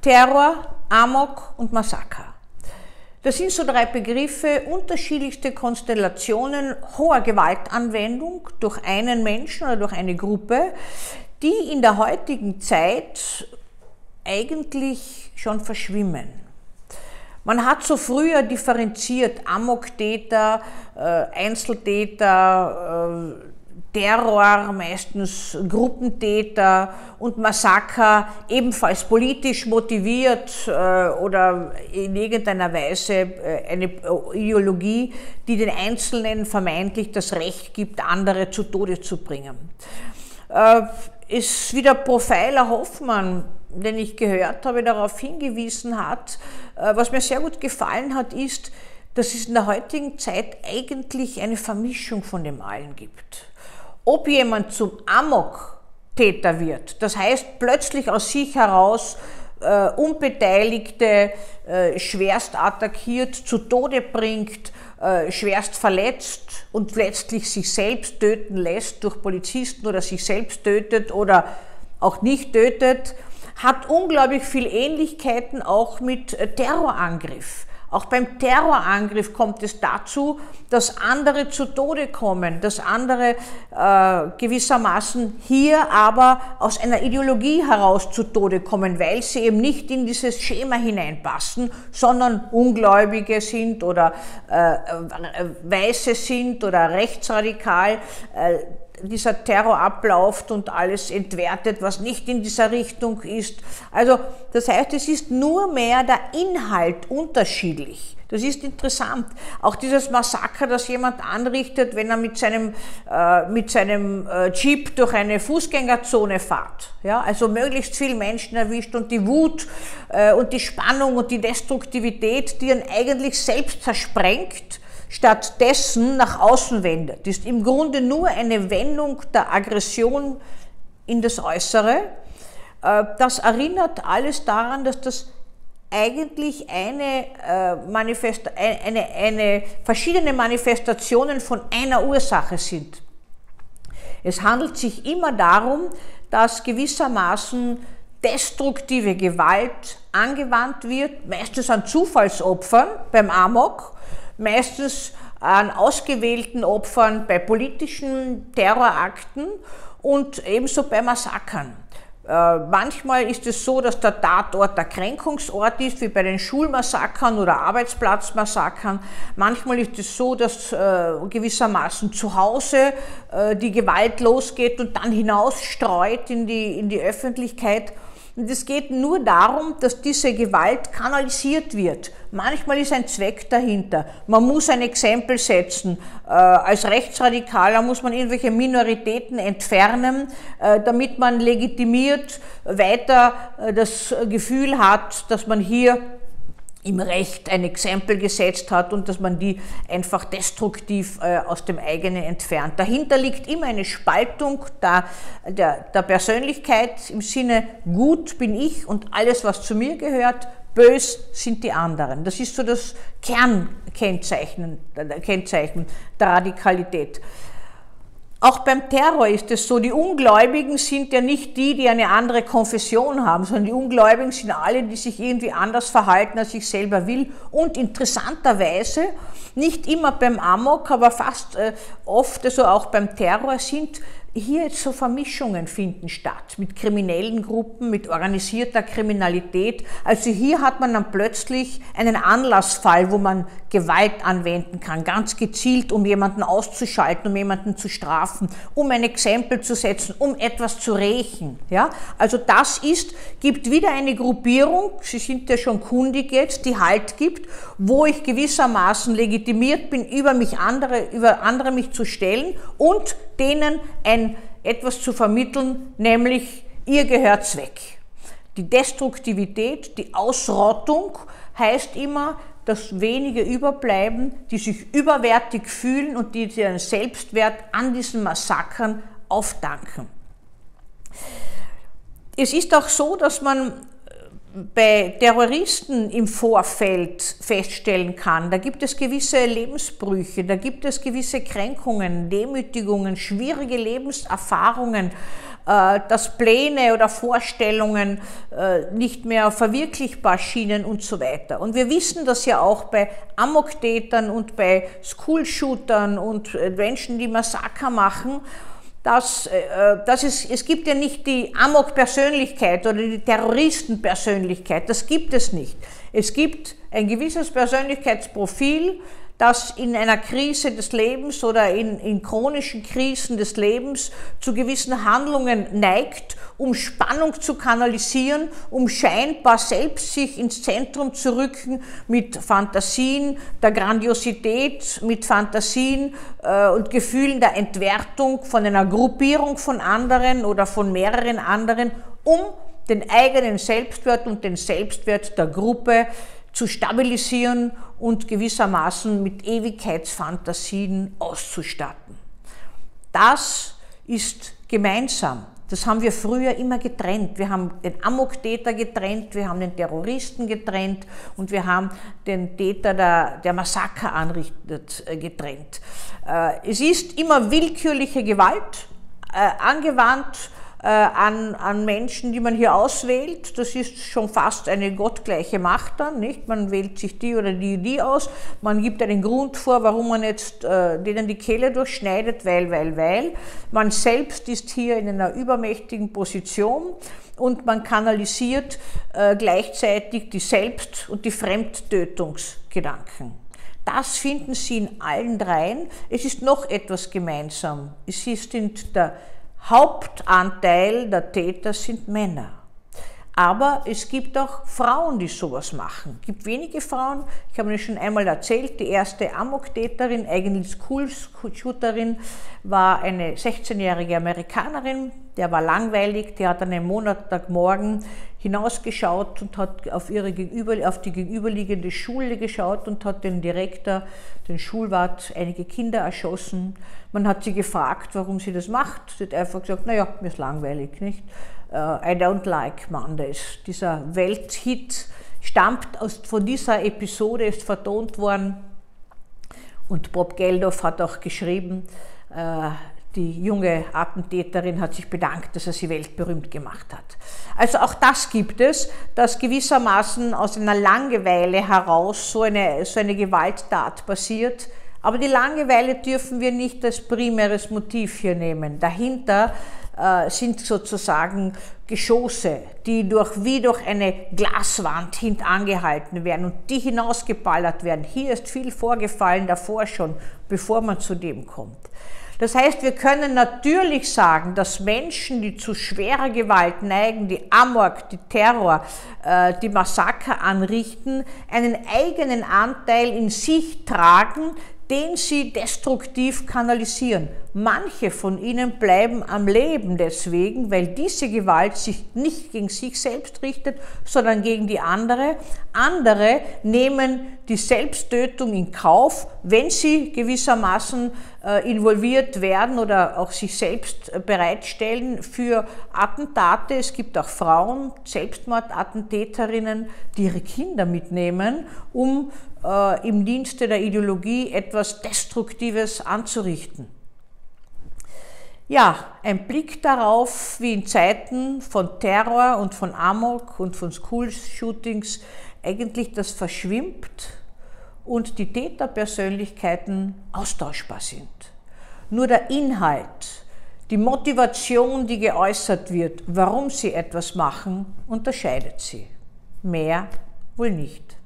Terror, Amok und Massaker. Das sind so drei Begriffe, unterschiedlichste Konstellationen hoher Gewaltanwendung durch einen Menschen oder durch eine Gruppe, die in der heutigen Zeit eigentlich schon verschwimmen. Man hat so früher differenziert Amoktäter, äh, Einzeltäter, äh, Terror, meistens Gruppentäter und Massaker, ebenfalls politisch motiviert äh, oder in irgendeiner Weise äh, eine Ideologie, die den Einzelnen vermeintlich das Recht gibt, andere zu Tode zu bringen. Äh, ist wieder Profiler Hoffmann, den ich gehört habe, darauf hingewiesen hat. Was mir sehr gut gefallen hat, ist, dass es in der heutigen Zeit eigentlich eine Vermischung von dem allen gibt ob jemand zum Amok-Täter wird, das heißt plötzlich aus sich heraus äh, Unbeteiligte äh, schwerst attackiert, zu Tode bringt, äh, schwerst verletzt und letztlich sich selbst töten lässt durch Polizisten oder sich selbst tötet oder auch nicht tötet, hat unglaublich viel Ähnlichkeiten auch mit äh, Terrorangriff. Auch beim Terrorangriff kommt es dazu, dass andere zu Tode kommen, dass andere äh, gewissermaßen hier aber aus einer Ideologie heraus zu Tode kommen, weil sie eben nicht in dieses Schema hineinpassen, sondern Ungläubige sind oder äh, äh, Weiße sind oder rechtsradikal. Äh, dieser Terror abläuft und alles entwertet, was nicht in dieser Richtung ist. Also das heißt, es ist nur mehr der Inhalt unterschiedlich. Das ist interessant. Auch dieses Massaker, das jemand anrichtet, wenn er mit seinem, äh, mit seinem äh, Jeep durch eine Fußgängerzone fährt. Ja, also möglichst viele Menschen erwischt und die Wut äh, und die Spannung und die Destruktivität, die ihn eigentlich selbst zersprengt, stattdessen nach außen wendet, ist im Grunde nur eine Wendung der Aggression in das Äußere. Äh, das erinnert alles daran, dass das eigentlich eine, äh, Manifest eine, eine verschiedene Manifestationen von einer Ursache sind. Es handelt sich immer darum, dass gewissermaßen destruktive Gewalt angewandt wird, meistens an Zufallsopfern beim Amok, meistens an ausgewählten Opfern bei politischen Terrorakten und ebenso bei Massakern. Äh, manchmal ist es so, dass der Tatort der Kränkungsort ist, wie bei den Schulmassakern oder Arbeitsplatzmassakern. Manchmal ist es so, dass äh, gewissermaßen zu Hause äh, die Gewalt losgeht und dann hinausstreut in die, in die Öffentlichkeit. Und es geht nur darum, dass diese Gewalt kanalisiert wird. Manchmal ist ein Zweck dahinter. Man muss ein Exempel setzen. Äh, als Rechtsradikaler muss man irgendwelche Minoritäten entfernen, äh, damit man legitimiert weiter äh, das Gefühl hat, dass man hier im Recht ein Exempel gesetzt hat und dass man die einfach destruktiv äh, aus dem eigenen entfernt. Dahinter liegt immer eine Spaltung der, der, der Persönlichkeit im Sinne, gut bin ich und alles, was zu mir gehört, bös sind die anderen. Das ist so das Kernkennzeichen Kennzeichen der Radikalität. Auch beim Terror ist es so, die Ungläubigen sind ja nicht die, die eine andere Konfession haben, sondern die Ungläubigen sind alle, die sich irgendwie anders verhalten, als ich selber will. Und interessanterweise, nicht immer beim Amok, aber fast äh, oft, also auch beim Terror, sind hier jetzt so Vermischungen finden statt mit kriminellen Gruppen, mit organisierter Kriminalität. Also hier hat man dann plötzlich einen Anlassfall, wo man Gewalt anwenden kann, ganz gezielt, um jemanden auszuschalten, um jemanden zu strafen, um ein Exempel zu setzen, um etwas zu rächen. Ja? Also das ist, gibt wieder eine Gruppierung, Sie sind ja schon kundig jetzt, die Halt gibt, wo ich gewissermaßen legitimiert bin, über mich andere, über andere mich zu stellen und denen ein etwas zu vermitteln, nämlich ihr gehört weg. Die Destruktivität, die Ausrottung heißt immer, dass wenige überbleiben, die sich überwertig fühlen und die ihren Selbstwert an diesen Massakern aufdanken. Es ist auch so, dass man bei Terroristen im Vorfeld feststellen kann. Da gibt es gewisse Lebensbrüche, da gibt es gewisse Kränkungen, Demütigungen, schwierige Lebenserfahrungen, äh, dass Pläne oder Vorstellungen äh, nicht mehr verwirklichbar schienen und so weiter. Und wir wissen das ja auch bei Amoktätern und bei School-Shootern und äh, Menschen, die Massaker machen dass, äh, dass es, es gibt ja nicht die Amok-Persönlichkeit oder die Terroristen-Persönlichkeit, das gibt es nicht. Es gibt ein gewisses Persönlichkeitsprofil, das in einer Krise des Lebens oder in, in chronischen Krisen des Lebens zu gewissen Handlungen neigt, um Spannung zu kanalisieren, um scheinbar selbst sich ins Zentrum zu rücken mit Fantasien der Grandiosität, mit Fantasien äh, und Gefühlen der Entwertung von einer Gruppierung von anderen oder von mehreren anderen, um den eigenen Selbstwert und den Selbstwert der Gruppe zu stabilisieren und gewissermaßen mit Ewigkeitsfantasien auszustatten. Das ist gemeinsam. Das haben wir früher immer getrennt. Wir haben den Amok-Täter getrennt, wir haben den Terroristen getrennt und wir haben den Täter, der, der Massaker anrichtet, äh, getrennt. Äh, es ist immer willkürliche Gewalt äh, angewandt an, an Menschen, die man hier auswählt. Das ist schon fast eine gottgleiche Macht dann, nicht? Man wählt sich die oder die, die aus. Man gibt einen Grund vor, warum man jetzt äh, denen die Kehle durchschneidet, weil, weil, weil. Man selbst ist hier in einer übermächtigen Position und man kanalisiert äh, gleichzeitig die Selbst- und die Fremdtötungsgedanken. Das finden Sie in allen dreien. Es ist noch etwas gemeinsam. Es ist der Hauptanteil der Täter sind Männer. Aber es gibt auch Frauen, die sowas machen. Es gibt wenige Frauen, ich habe Ihnen schon einmal erzählt, die erste Amok-Täterin, eigentlich School-Shooterin, war eine 16-jährige Amerikanerin, der war langweilig, die hat an einem Montagmorgen hinausgeschaut und hat auf, ihre gegenüber, auf die gegenüberliegende Schule geschaut und hat den Direktor, den Schulwart, einige Kinder erschossen. Man hat sie gefragt, warum sie das macht. Sie hat einfach gesagt, naja, mir ist langweilig, nicht? Uh, I don't like Mondays. Dieser Welthit stammt aus, von dieser Episode, ist vertont worden. Und Bob Geldof hat auch geschrieben, uh, die junge Attentäterin hat sich bedankt, dass er sie weltberühmt gemacht hat. Also auch das gibt es, dass gewissermaßen aus einer Langeweile heraus so eine, so eine Gewalttat passiert. Aber die Langeweile dürfen wir nicht als primäres Motiv hier nehmen. Dahinter äh, sind sozusagen Geschosse, die durch, wie durch eine Glaswand hintangehalten werden und die hinausgeballert werden. Hier ist viel vorgefallen davor schon, bevor man zu dem kommt. Das heißt, wir können natürlich sagen, dass Menschen, die zu schwerer Gewalt neigen, die Amok, die Terror, äh, die Massaker anrichten, einen eigenen Anteil in sich tragen, den sie destruktiv kanalisieren. Manche von ihnen bleiben am Leben deswegen, weil diese Gewalt sich nicht gegen sich selbst richtet, sondern gegen die andere. Andere nehmen die Selbsttötung in Kauf, wenn sie gewissermaßen äh, involviert werden oder auch sich selbst bereitstellen für Attentate. Es gibt auch Frauen, Selbstmordattentäterinnen, die ihre Kinder mitnehmen, um äh, im Dienste der Ideologie etwas Destruktives anzurichten. Ja, ein Blick darauf, wie in Zeiten von Terror und von Amok und von School-Shootings eigentlich das verschwimmt und die Täterpersönlichkeiten austauschbar sind. Nur der Inhalt, die Motivation, die geäußert wird, warum sie etwas machen, unterscheidet sie. Mehr wohl nicht.